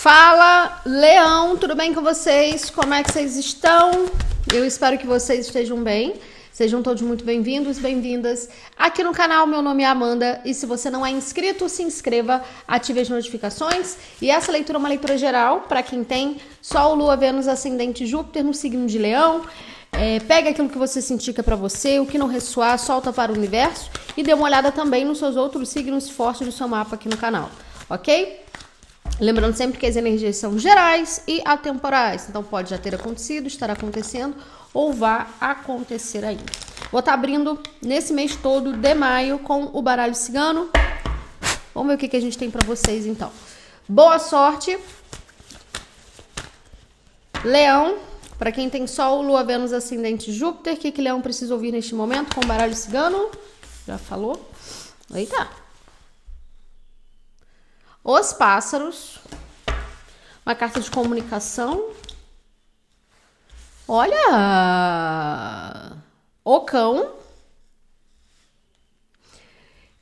Fala, Leão, tudo bem com vocês? Como é que vocês estão? Eu espero que vocês estejam bem. Sejam todos muito bem-vindos, bem-vindas aqui no canal. Meu nome é Amanda e se você não é inscrito, se inscreva, ative as notificações. E essa leitura é uma leitura geral para quem tem Sol, Lua, Vênus, Ascendente Júpiter no signo de Leão. É, pega aquilo que você sentir que é para você, o que não ressoar, solta para o universo e dê uma olhada também nos seus outros signos fortes do seu mapa aqui no canal, ok? Lembrando sempre que as energias são gerais e atemporais, então pode já ter acontecido, estar acontecendo ou vá acontecer ainda. Vou estar tá abrindo nesse mês todo de maio com o baralho cigano. Vamos ver o que, que a gente tem para vocês então. Boa sorte. Leão, para quem tem Sol, Lua, Vênus, Ascendente, Júpiter, o que, que Leão precisa ouvir neste momento com o baralho cigano? Já falou? Eita. Os pássaros. Uma carta de comunicação. Olha! O cão.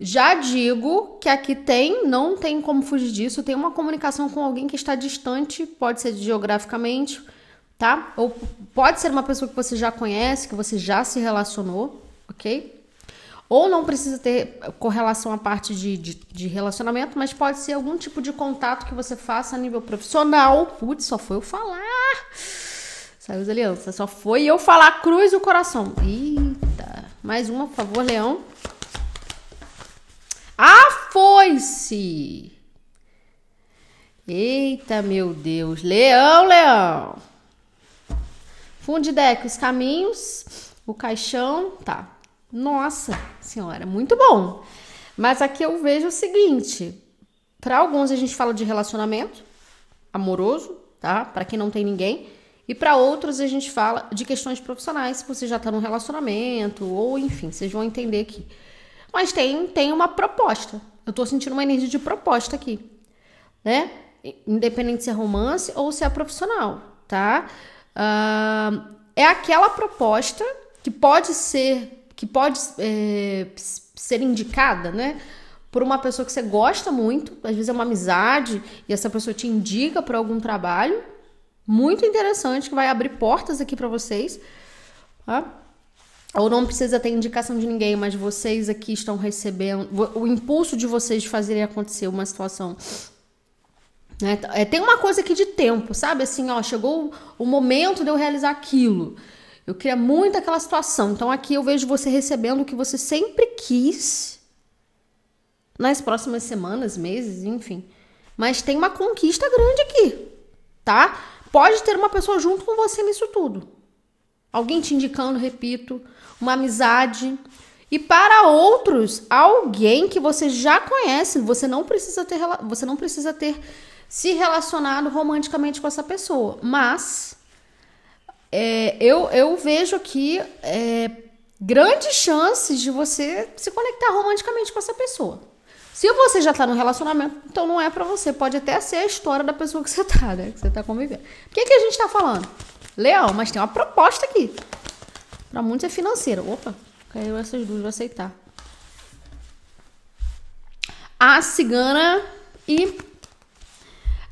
Já digo que aqui tem, não tem como fugir disso, tem uma comunicação com alguém que está distante, pode ser geograficamente, tá? Ou pode ser uma pessoa que você já conhece, que você já se relacionou, ok? Ou não precisa ter correlação à parte de, de, de, relacionamento, mas pode ser algum tipo de contato que você faça a nível profissional. Putz, só foi eu falar. Saiu as alianças. Só foi eu falar cruz o coração. Eita. Mais uma, por favor, leão. A foice. Eita, meu Deus. Leão, leão. Fundo de deck, os caminhos, o caixão. Tá. Nossa senhora, muito bom. Mas aqui eu vejo o seguinte: para alguns a gente fala de relacionamento amoroso, tá? Para quem não tem ninguém. E para outros a gente fala de questões profissionais, se você já está num relacionamento, ou enfim, vocês vão entender aqui. Mas tem, tem uma proposta. Eu estou sentindo uma energia de proposta aqui, né? Independente se é romance ou se é profissional, tá? Uh, é aquela proposta que pode ser que pode é, ser indicada, né? Por uma pessoa que você gosta muito, às vezes é uma amizade, e essa pessoa te indica para algum trabalho. Muito interessante, que vai abrir portas aqui para vocês. Tá? Ou não precisa ter indicação de ninguém, mas vocês aqui estão recebendo. O impulso de vocês de fazerem acontecer uma situação né? É, tem uma coisa aqui de tempo, sabe? Assim, ó, chegou o momento de eu realizar aquilo. Eu queria muito aquela situação. Então aqui eu vejo você recebendo o que você sempre quis nas próximas semanas, meses, enfim. Mas tem uma conquista grande aqui, tá? Pode ter uma pessoa junto com você nisso tudo. Alguém te indicando, repito, uma amizade. E para outros, alguém que você já conhece, você não precisa ter, você não precisa ter se relacionado romanticamente com essa pessoa, mas é, eu, eu vejo aqui é, grandes chances de você se conectar romanticamente com essa pessoa. Se você já tá no relacionamento, então não é para você. Pode até ser a história da pessoa que você tá, né? Que você tá convivendo. O que, que a gente tá falando? Leão, mas tem uma proposta aqui. Para muitos é financeira. Opa, caiu essas duas, vou aceitar. A cigana e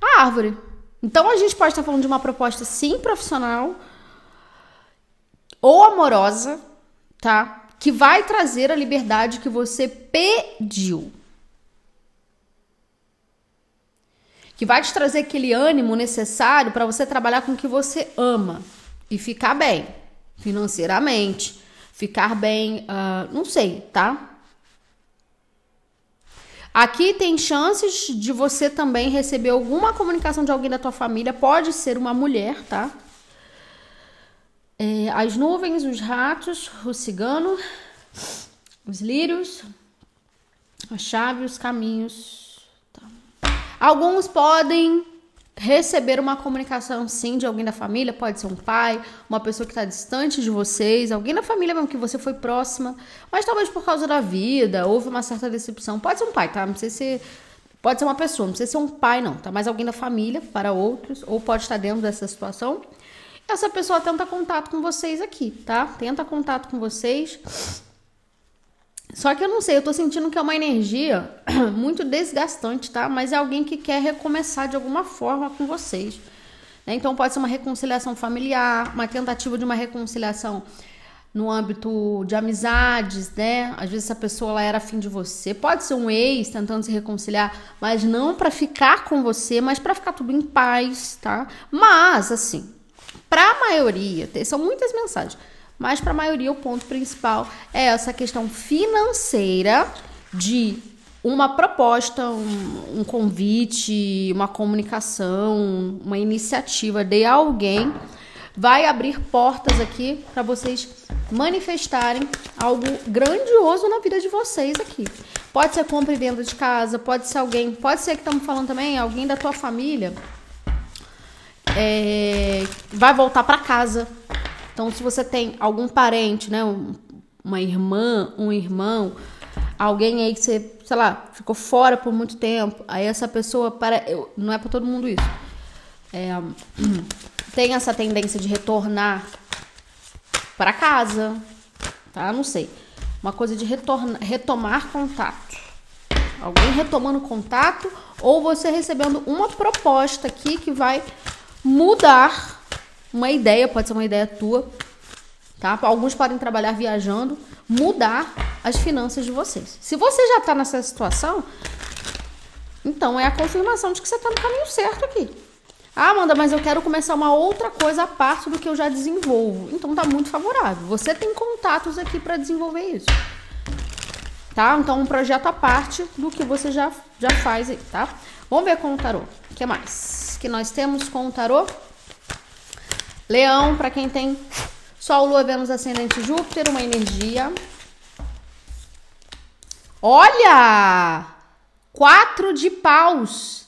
a árvore. Então a gente pode estar falando de uma proposta sim profissional, ou amorosa, tá? Que vai trazer a liberdade que você pediu. Que vai te trazer aquele ânimo necessário para você trabalhar com o que você ama e ficar bem financeiramente, ficar bem, uh, não sei, tá? Aqui tem chances de você também receber alguma comunicação de alguém da tua família, pode ser uma mulher, tá? É, as nuvens, os ratos, o cigano, os lírios, a chave, os caminhos. Tá. Alguns podem receber uma comunicação sim de alguém da família, pode ser um pai, uma pessoa que está distante de vocês, alguém da família mesmo que você foi próxima, mas talvez por causa da vida, houve uma certa decepção. Pode ser um pai, tá? Não precisa ser. Pode ser uma pessoa, não precisa ser um pai, não, tá? Mas alguém da família para outros, ou pode estar dentro dessa situação essa pessoa tenta contato com vocês aqui, tá? Tenta contato com vocês. Só que eu não sei, eu tô sentindo que é uma energia muito desgastante, tá? Mas é alguém que quer recomeçar de alguma forma com vocês. Né? Então pode ser uma reconciliação familiar, uma tentativa de uma reconciliação no âmbito de amizades, né? Às vezes essa pessoa ela era afim de você. Pode ser um ex tentando se reconciliar, mas não para ficar com você, mas para ficar tudo em paz, tá? Mas assim, para a maioria, são muitas mensagens, mas para a maioria o ponto principal é essa questão financeira de uma proposta, um, um convite, uma comunicação, uma iniciativa de alguém vai abrir portas aqui para vocês manifestarem algo grandioso na vida de vocês aqui. Pode ser compra e venda de casa, pode ser alguém, pode ser que estamos falando também, alguém da tua família é, vai voltar para casa. Então, se você tem algum parente, né, uma irmã, um irmão, alguém aí que você, sei lá, ficou fora por muito tempo, aí essa pessoa para, não é para todo mundo isso. É, tem essa tendência de retornar para casa, tá? Não sei. Uma coisa de retornar, retomar contato. Alguém retomando contato ou você recebendo uma proposta aqui que vai mudar uma ideia, pode ser uma ideia tua, tá? Alguns podem trabalhar viajando, mudar as finanças de vocês. Se você já está nessa situação, então é a confirmação de que você está no caminho certo aqui. Ah, Amanda, mas eu quero começar uma outra coisa a parte do que eu já desenvolvo. Então tá muito favorável. Você tem contatos aqui para desenvolver isso. Tá? Então um projeto a parte do que você já, já faz aí, tá? Vamos ver com o tarô. O que mais que nós temos com o tarô? Leão, para quem tem Sol, Lua, Vênus, Ascendente, Júpiter, uma energia. Olha! Quatro de paus.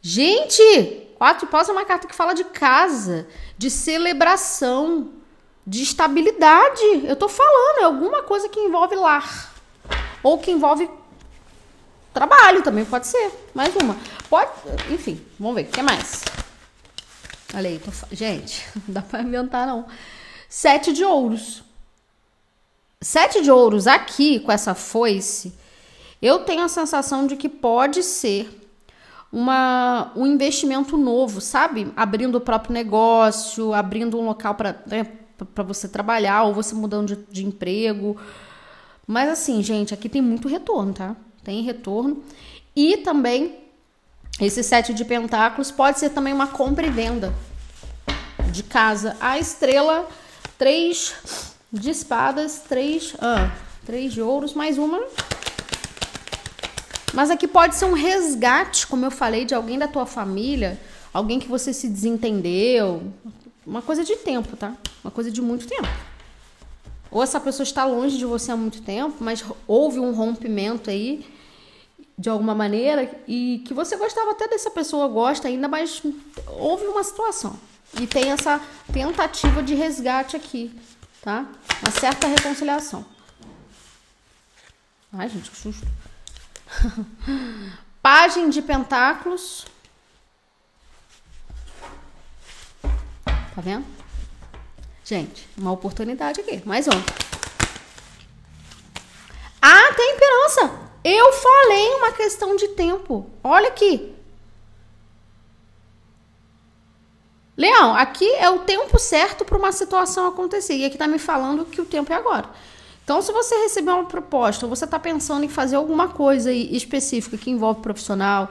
Gente, Quatro de paus é uma carta que fala de casa, de celebração, de estabilidade. Eu tô falando, é alguma coisa que envolve lar. Ou que envolve trabalho também, pode ser. Mais uma. Pode, enfim, vamos ver. O que mais? Olha aí, tô, gente, não dá pra inventar não. Sete de ouros. Sete de ouros aqui, com essa foice, eu tenho a sensação de que pode ser uma, um investimento novo, sabe? Abrindo o próprio negócio, abrindo um local para né, você trabalhar, ou você mudando de, de emprego. Mas assim, gente, aqui tem muito retorno, tá? Tem retorno. E também, esse sete de pentáculos pode ser também uma compra e venda de casa. A estrela, três de espadas, três, ah, três de ouros, mais uma mas aqui pode ser um resgate, como eu falei, de alguém da tua família, alguém que você se desentendeu. Uma coisa de tempo, tá? Uma coisa de muito tempo. Ou essa pessoa está longe de você há muito tempo, mas houve um rompimento aí de alguma maneira e que você gostava até dessa pessoa, gosta ainda, mas houve uma situação. E tem essa tentativa de resgate aqui, tá? Uma certa reconciliação. Ai, gente, que susto. Página de pentáculos. Tá vendo? Gente, uma oportunidade aqui. Mais um. A temperança. Eu falei uma questão de tempo. Olha aqui. Leão, aqui é o tempo certo para uma situação acontecer. E aqui tá me falando que o tempo é agora. Então, se você receber uma proposta, ou você está pensando em fazer alguma coisa específica que envolve profissional,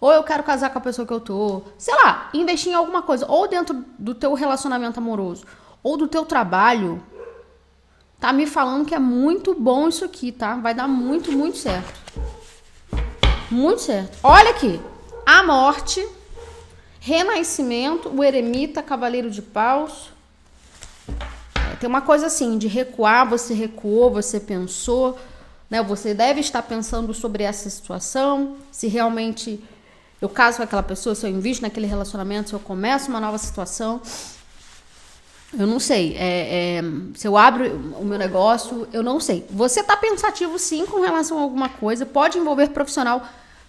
ou eu quero casar com a pessoa que eu tô, sei lá, investir em alguma coisa, ou dentro do teu relacionamento amoroso, ou do teu trabalho, tá me falando que é muito bom isso aqui, tá? Vai dar muito, muito certo. Muito certo. Olha aqui. A morte, renascimento, o eremita, cavaleiro de paus, tem uma coisa assim, de recuar, você recuou, você pensou, né? Você deve estar pensando sobre essa situação, se realmente eu caso com aquela pessoa, se eu invisto naquele relacionamento, se eu começo uma nova situação. Eu não sei. É, é, se eu abro o meu negócio, eu não sei. Você está pensativo sim com relação a alguma coisa, pode envolver profissional.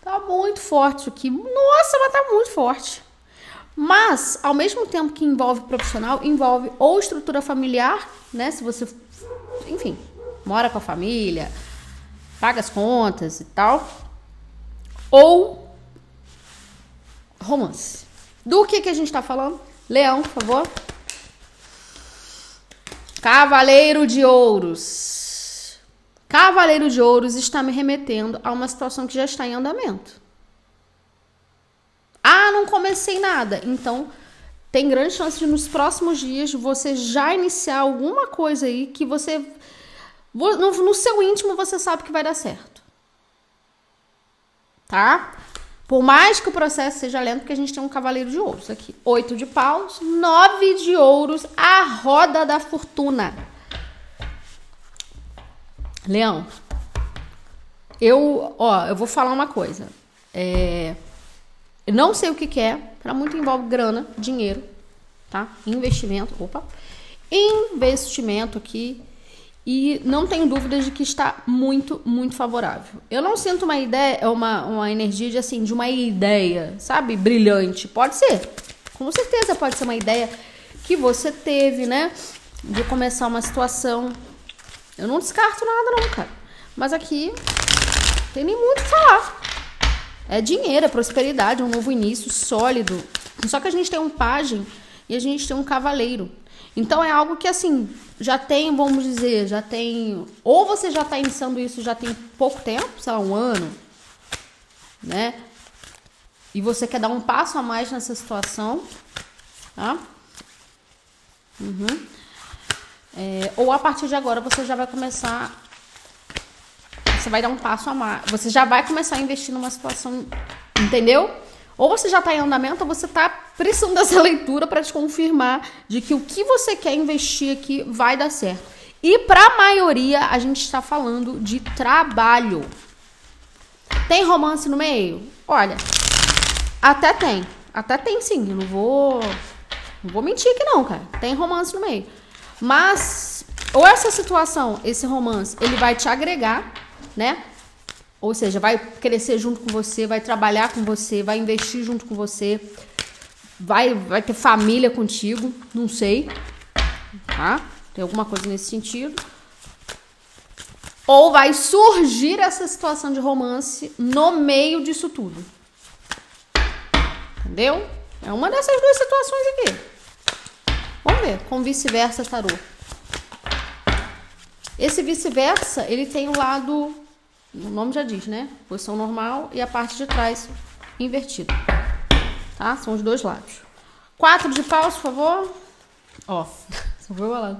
Tá muito forte isso aqui. Nossa, mas tá muito forte. Mas, ao mesmo tempo que envolve profissional, envolve ou estrutura familiar, né? Se você, enfim, mora com a família, paga as contas e tal. Ou romance. Do que, que a gente tá falando? Leão, por favor. Cavaleiro de Ouros. Cavaleiro de Ouros está me remetendo a uma situação que já está em andamento. Ah, não comecei nada. Então, tem grande chance de nos próximos dias você já iniciar alguma coisa aí que você. No, seu íntimo você sabe que vai dar certo. Tá? Por mais que o processo seja lento, porque a gente tem um cavaleiro de ouros aqui. Oito de paus, nove de ouros, a roda da fortuna. Leão, eu, ó, eu vou falar uma coisa. É, eu não sei o que, que é, para muito envolve grana, dinheiro, tá? Investimento, opa. Investimento aqui e não tenho dúvidas de que está muito, muito favorável. Eu não sinto uma ideia, uma, uma energia de assim, de uma ideia, sabe, brilhante. Pode ser, com certeza pode ser uma ideia que você teve, né, de começar uma situação. Eu não descarto nada não, cara. Mas aqui tem nem muito o que falar. É dinheiro, é prosperidade, é um novo início sólido. Só que a gente tem um pajem e a gente tem um cavaleiro. Então é algo que assim, já tem, vamos dizer, já tem. Ou você já está iniciando isso já tem pouco tempo, sei lá, um ano, né? E você quer dar um passo a mais nessa situação, tá? Uhum. É, ou a partir de agora você já vai começar você vai dar um passo a mais. Você já vai começar a investir numa situação, entendeu? Ou você já está em andamento, ou você está precisando dessa leitura para te confirmar de que o que você quer investir aqui vai dar certo. E para a maioria, a gente está falando de trabalho. Tem romance no meio? Olha, até tem. Até tem sim. Eu não vou. Não vou mentir aqui, não, cara. Tem romance no meio. Mas, ou essa situação, esse romance, ele vai te agregar né? Ou seja, vai crescer junto com você, vai trabalhar com você, vai investir junto com você, vai, vai ter família contigo, não sei, tá? Tem alguma coisa nesse sentido. Ou vai surgir essa situação de romance no meio disso tudo. Entendeu? É uma dessas duas situações aqui. Vamos ver, com vice-versa tarô. Esse vice-versa, ele tem o lado o nome já diz, né? Posição normal e a parte de trás invertida. Tá? São os dois lados. Quatro de paus, por favor. Ó, só foi.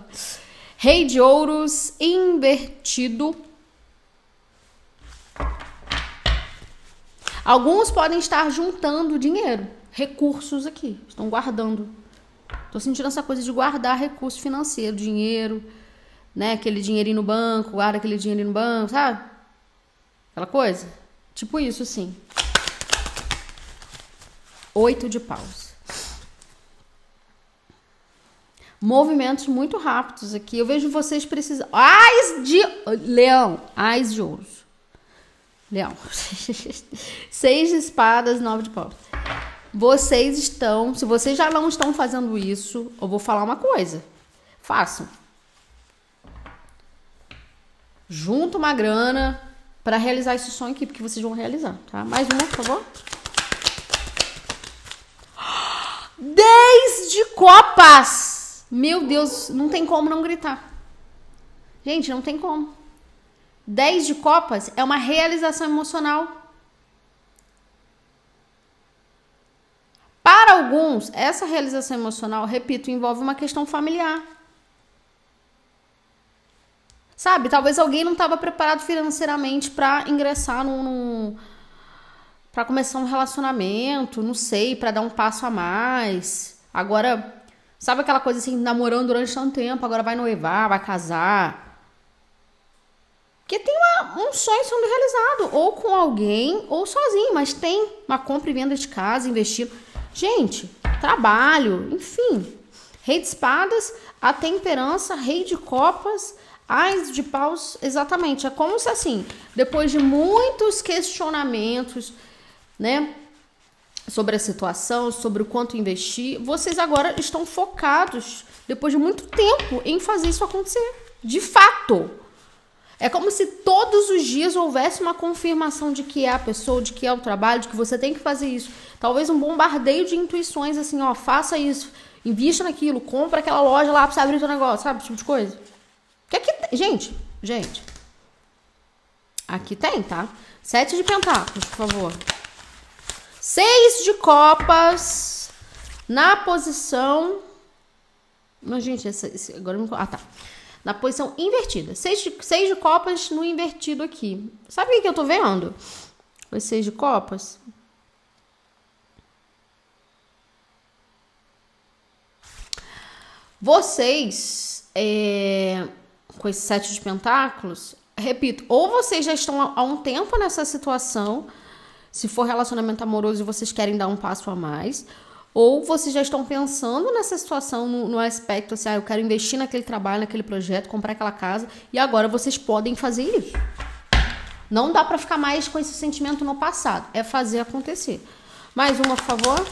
Rei de ouros invertido. Alguns podem estar juntando dinheiro, recursos aqui. Estão guardando. Tô sentindo essa coisa de guardar recurso financeiro, dinheiro, né? Aquele dinheirinho no banco, guarda aquele dinheirinho no banco, sabe? Aquela coisa? Tipo isso, assim. Oito de paus. Movimentos muito rápidos aqui. Eu vejo vocês precisando. Ais de. Leão. Ais de ouros. Leão. Seis de espadas, nove de paus. Vocês estão. Se vocês já não estão fazendo isso, eu vou falar uma coisa. Façam. Junta uma grana, para realizar esse sonho aqui, porque vocês vão realizar, tá? Mais uma, por favor. 10 de copas! Meu Deus, não tem como não gritar. Gente, não tem como. 10 de copas é uma realização emocional. Para alguns, essa realização emocional, repito, envolve uma questão familiar. Sabe? Talvez alguém não estava preparado financeiramente para ingressar num, num para começar um relacionamento, não sei, para dar um passo a mais. Agora, sabe aquela coisa assim, namorando durante tanto tempo, agora vai noivar, vai casar. Porque tem uma, um sonho sendo realizado, ou com alguém, ou sozinho, mas tem uma compra e venda de casa, investindo. Gente, trabalho, enfim. Rei de espadas, a temperança, rei de copas, Ais de paus, exatamente. É como se assim, depois de muitos questionamentos, né, sobre a situação, sobre o quanto investir, vocês agora estão focados, depois de muito tempo, em fazer isso acontecer. De fato. É como se todos os dias houvesse uma confirmação de que é a pessoa, de que é o trabalho, de que você tem que fazer isso. Talvez um bombardeio de intuições, assim, ó, faça isso, invista naquilo, compra aquela loja lá pra você abrir o seu negócio, sabe? Esse tipo de coisa. Que aqui. Gente, gente. Aqui tem, tá? Sete de pentáculos, por favor. Seis de copas na posição. Não, gente, esse, esse, agora me. Ah, tá. Na posição invertida. Seis de, seis de copas no invertido aqui. Sabe o que eu tô vendo? Os seis de copas. Vocês. É com esse sete de pentáculos, repito, ou vocês já estão há um tempo nessa situação, se for relacionamento amoroso e vocês querem dar um passo a mais, ou vocês já estão pensando nessa situação no, no, aspecto assim, ah, eu quero investir naquele trabalho, naquele projeto, comprar aquela casa, e agora vocês podem fazer isso. Não dá para ficar mais com esse sentimento no passado, é fazer acontecer. Mais uma, por favor.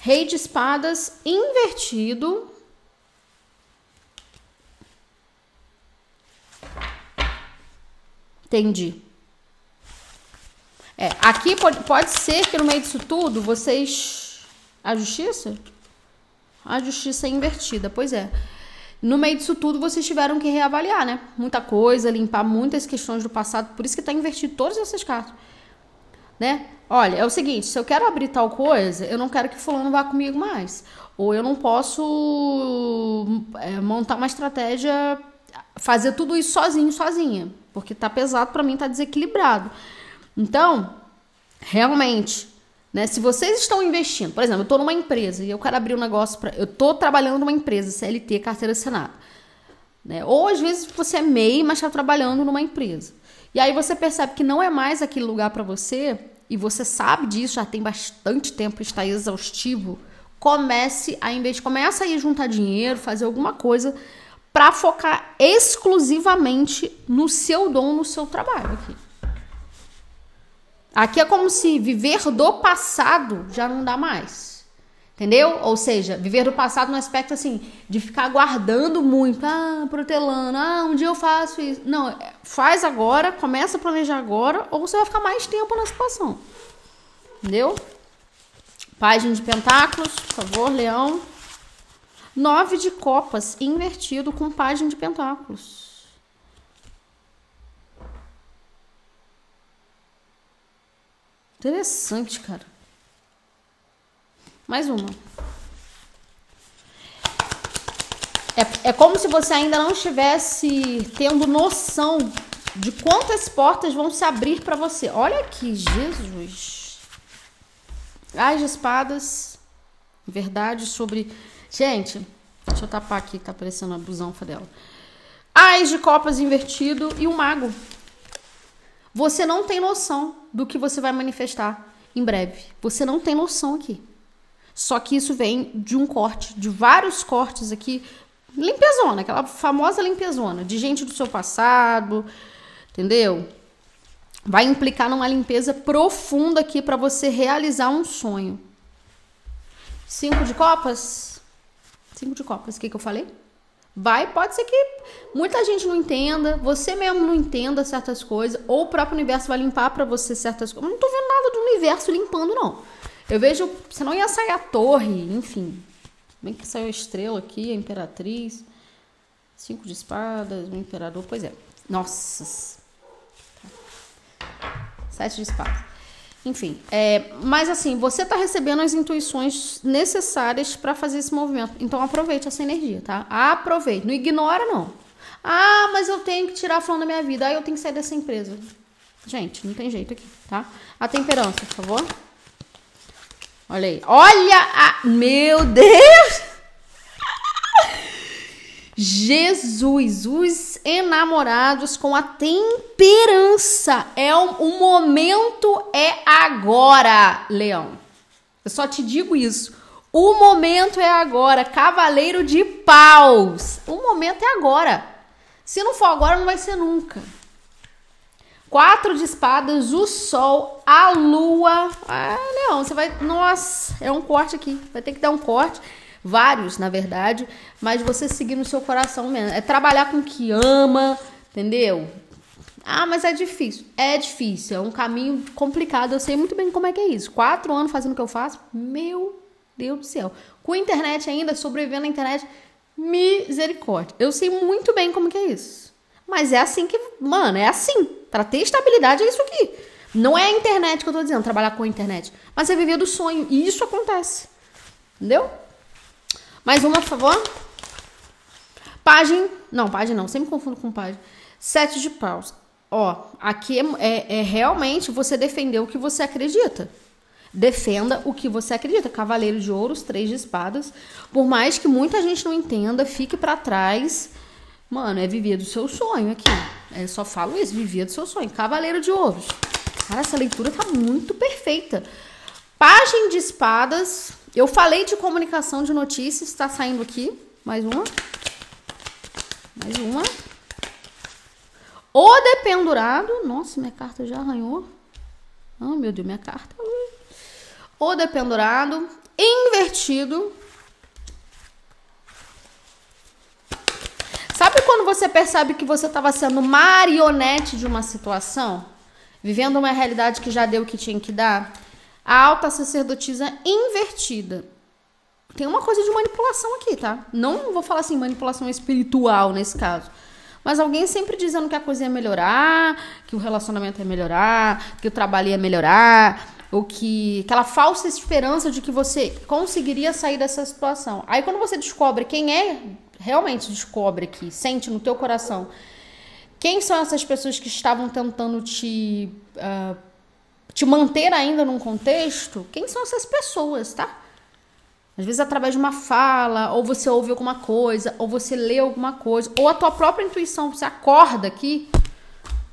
Rei de espadas invertido. Entendi. É, aqui pode, pode ser que no meio disso tudo vocês. A justiça? A justiça é invertida, pois é. No meio disso tudo vocês tiveram que reavaliar, né? Muita coisa, limpar muitas questões do passado, por isso que tá invertido todas essas cartas. Né? Olha, é o seguinte, se eu quero abrir tal coisa, eu não quero que fulano vá comigo mais. Ou eu não posso é, montar uma estratégia, fazer tudo isso sozinho, sozinha porque tá pesado para mim, tá desequilibrado. Então, realmente, né, se vocês estão investindo, por exemplo, eu tô numa empresa e eu quero abrir um negócio para, eu tô trabalhando numa empresa CLT, carteira assinada, né? Ou às vezes você é MEI, mas está trabalhando numa empresa. E aí você percebe que não é mais aquele lugar para você e você sabe disso, já tem bastante tempo, está exaustivo. Comece a investir, começa a ir juntar dinheiro, fazer alguma coisa para focar exclusivamente no seu dom, no seu trabalho aqui. Aqui é como se viver do passado já não dá mais. Entendeu? Ou seja, viver do passado no aspecto assim, de ficar guardando muito, ah, protelando, ah, um dia eu faço isso. Não, é, faz agora, começa a planejar agora, ou você vai ficar mais tempo na situação. Entendeu? Página de Pentáculos, por favor, Leão. Nove de copas invertido com página de pentáculos. Interessante, cara. Mais uma. É, é como se você ainda não estivesse tendo noção de quantas portas vão se abrir para você. Olha aqui, Jesus. As espadas. Verdade sobre Gente, deixa eu tapar aqui, tá aparecendo a busanfa dela. Ais de copas invertido e o mago. Você não tem noção do que você vai manifestar em breve. Você não tem noção aqui. Só que isso vem de um corte, de vários cortes aqui. Limpezona, aquela famosa limpezona, de gente do seu passado, entendeu? Vai implicar numa limpeza profunda aqui para você realizar um sonho. Cinco de copas, Cinco de copas. O que, que eu falei? Vai, pode ser que muita gente não entenda, você mesmo não entenda certas coisas, ou o próprio universo vai limpar para você certas coisas. Não tô vendo nada do universo limpando, não. Eu vejo, senão ia sair a torre, enfim. Bem que saiu a estrela aqui, a imperatriz. Cinco de espadas, o imperador, pois é. Nossa. Sete de espadas. Enfim, é, mas assim, você está recebendo as intuições necessárias para fazer esse movimento. Então aproveite essa energia, tá? Aproveite. Não ignora, não. Ah, mas eu tenho que tirar a flor da minha vida. Ah, eu tenho que sair dessa empresa. Gente, não tem jeito aqui, tá? A temperança, por favor. Olha aí. Olha a. Meu Deus! Jesus, os enamorados com a temperança. É o, o momento é agora, Leão. Eu só te digo isso. O momento é agora, cavaleiro de paus. O momento é agora. Se não for agora, não vai ser nunca. Quatro de espadas, o sol, a lua. Ah, Leão, você vai. Nossa, é um corte aqui. Vai ter que dar um corte vários, na verdade, mas você seguir no seu coração mesmo. É trabalhar com o que ama, entendeu? Ah, mas é difícil. É difícil, é um caminho complicado. Eu sei muito bem como é que é isso. Quatro anos fazendo o que eu faço, meu Deus do céu. Com internet ainda, sobrevivendo na internet, misericórdia. Eu sei muito bem como que é isso. Mas é assim que, mano, é assim. Para ter estabilidade é isso aqui. Não é a internet que eu tô dizendo, trabalhar com a internet. Mas é viver do sonho. E isso acontece. Entendeu? Mais uma, por favor. Página. Não, página não. Sempre confundo com página. Sete de paus. Ó, aqui é, é, é realmente você defender o que você acredita. Defenda o que você acredita. Cavaleiro de ouros, três de espadas. Por mais que muita gente não entenda, fique para trás. Mano, é viver do seu sonho aqui. É só falo isso, viver do seu sonho. Cavaleiro de ouros. Cara, essa leitura tá muito perfeita. Página de espadas. Eu falei de comunicação de notícias, está saindo aqui. Mais uma. Mais uma. O dependurado. Nossa, minha carta já arranhou. Oh, meu Deus, minha carta. O dependurado. Invertido. Sabe quando você percebe que você estava sendo marionete de uma situação? Vivendo uma realidade que já deu o que tinha que dar? A alta sacerdotisa invertida. Tem uma coisa de manipulação aqui, tá? Não vou falar assim, manipulação espiritual nesse caso. Mas alguém sempre dizendo que a coisa ia melhorar, que o relacionamento ia melhorar, que o trabalho ia melhorar, ou que aquela falsa esperança de que você conseguiria sair dessa situação. Aí quando você descobre quem é, realmente descobre que sente no teu coração quem são essas pessoas que estavam tentando te uh, te manter ainda num contexto, quem são essas pessoas, tá? Às vezes através de uma fala, ou você ouve alguma coisa, ou você lê alguma coisa, ou a tua própria intuição, você acorda aqui,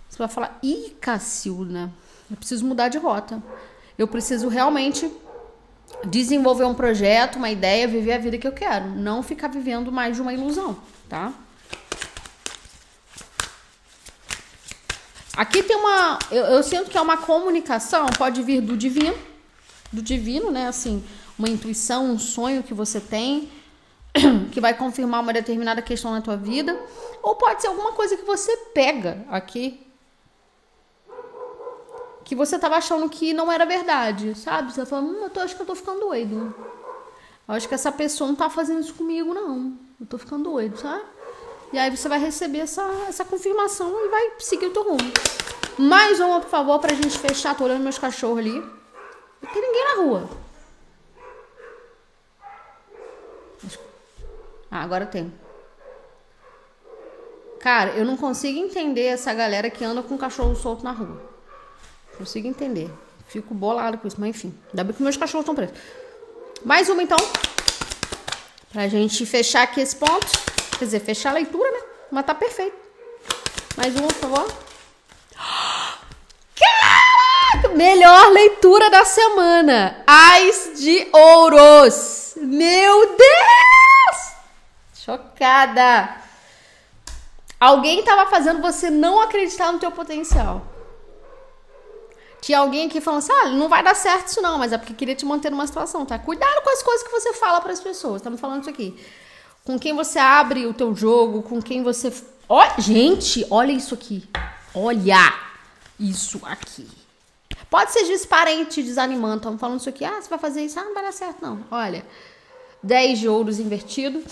você vai falar: "Ih, Cacilda, eu preciso mudar de rota. Eu preciso realmente desenvolver um projeto, uma ideia, viver a vida que eu quero, não ficar vivendo mais de uma ilusão, tá?" Aqui tem uma. Eu, eu sinto que é uma comunicação, pode vir do divino, do divino, né? Assim, uma intuição, um sonho que você tem, que vai confirmar uma determinada questão na tua vida, ou pode ser alguma coisa que você pega aqui que você estava achando que não era verdade, sabe? Você fala, hum, eu tô, acho que eu tô ficando doido. Eu acho que essa pessoa não tá fazendo isso comigo, não. Eu tô ficando doido, sabe? E aí você vai receber essa, essa confirmação e vai seguir o teu rumo. Mais uma, por favor, pra gente fechar. Tô olhando meus cachorros ali. Não tem ninguém na rua. Ah, agora tem. Cara, eu não consigo entender essa galera que anda com cachorro solto na rua. Consigo entender. Fico bolado com isso, mas enfim. Ainda bem que meus cachorros estão presos. Mais uma então. Pra gente fechar aqui esse ponto. Quer dizer, fechar a leitura, né? Mas tá perfeito. Mais uma, por favor. Caraca! Melhor leitura da semana. Ais de ouros. Meu Deus! Chocada. Alguém estava fazendo você não acreditar no teu potencial. Tinha alguém aqui falando assim: ah, não vai dar certo isso não, mas é porque queria te manter numa situação, tá? Cuidado com as coisas que você fala para as pessoas. Estamos falando isso aqui. Com quem você abre o teu jogo, com quem você. Ó, gente, olha isso aqui. Olha isso aqui. Pode ser disparente, desanimando. Estamos falando isso aqui. Ah, você vai fazer isso? Ah, não vai dar certo, não. Olha. 10 de ouros invertido.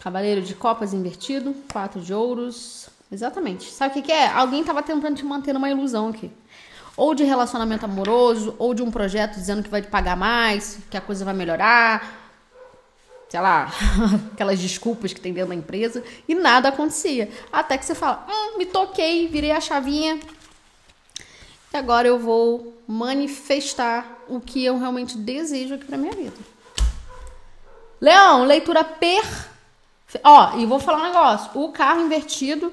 Cavaleiro de copas invertido. 4 de ouros. Exatamente. Sabe o que, que é? Alguém estava tentando te manter numa ilusão aqui ou de relacionamento amoroso, ou de um projeto dizendo que vai te pagar mais, que a coisa vai melhorar, sei lá, aquelas desculpas que tem dentro da empresa, e nada acontecia. Até que você fala, hum, me toquei, virei a chavinha, e agora eu vou manifestar o que eu realmente desejo aqui pra minha vida. Leão, leitura per... Ó, e vou falar um negócio. O carro invertido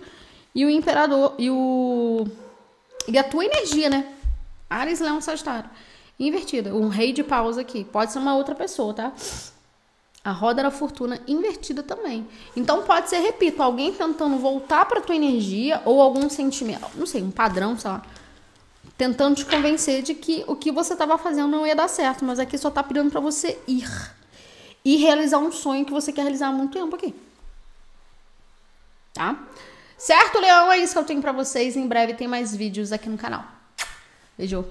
e o imperador e o e a tua energia, né? Ares, Leão, Sagitário. Invertida. Um rei de paus aqui. Pode ser uma outra pessoa, tá? A roda da fortuna invertida também. Então pode ser, repito, alguém tentando voltar para tua energia ou algum sentimento, não sei, um padrão, sei lá, tentando te convencer de que o que você estava fazendo não ia dar certo, mas aqui só tá pedindo para você ir. e realizar um sonho que você quer realizar há muito tempo aqui. Tá? Certo, Leão? É isso que eu tenho para vocês. Em breve tem mais vídeos aqui no canal. Beijo.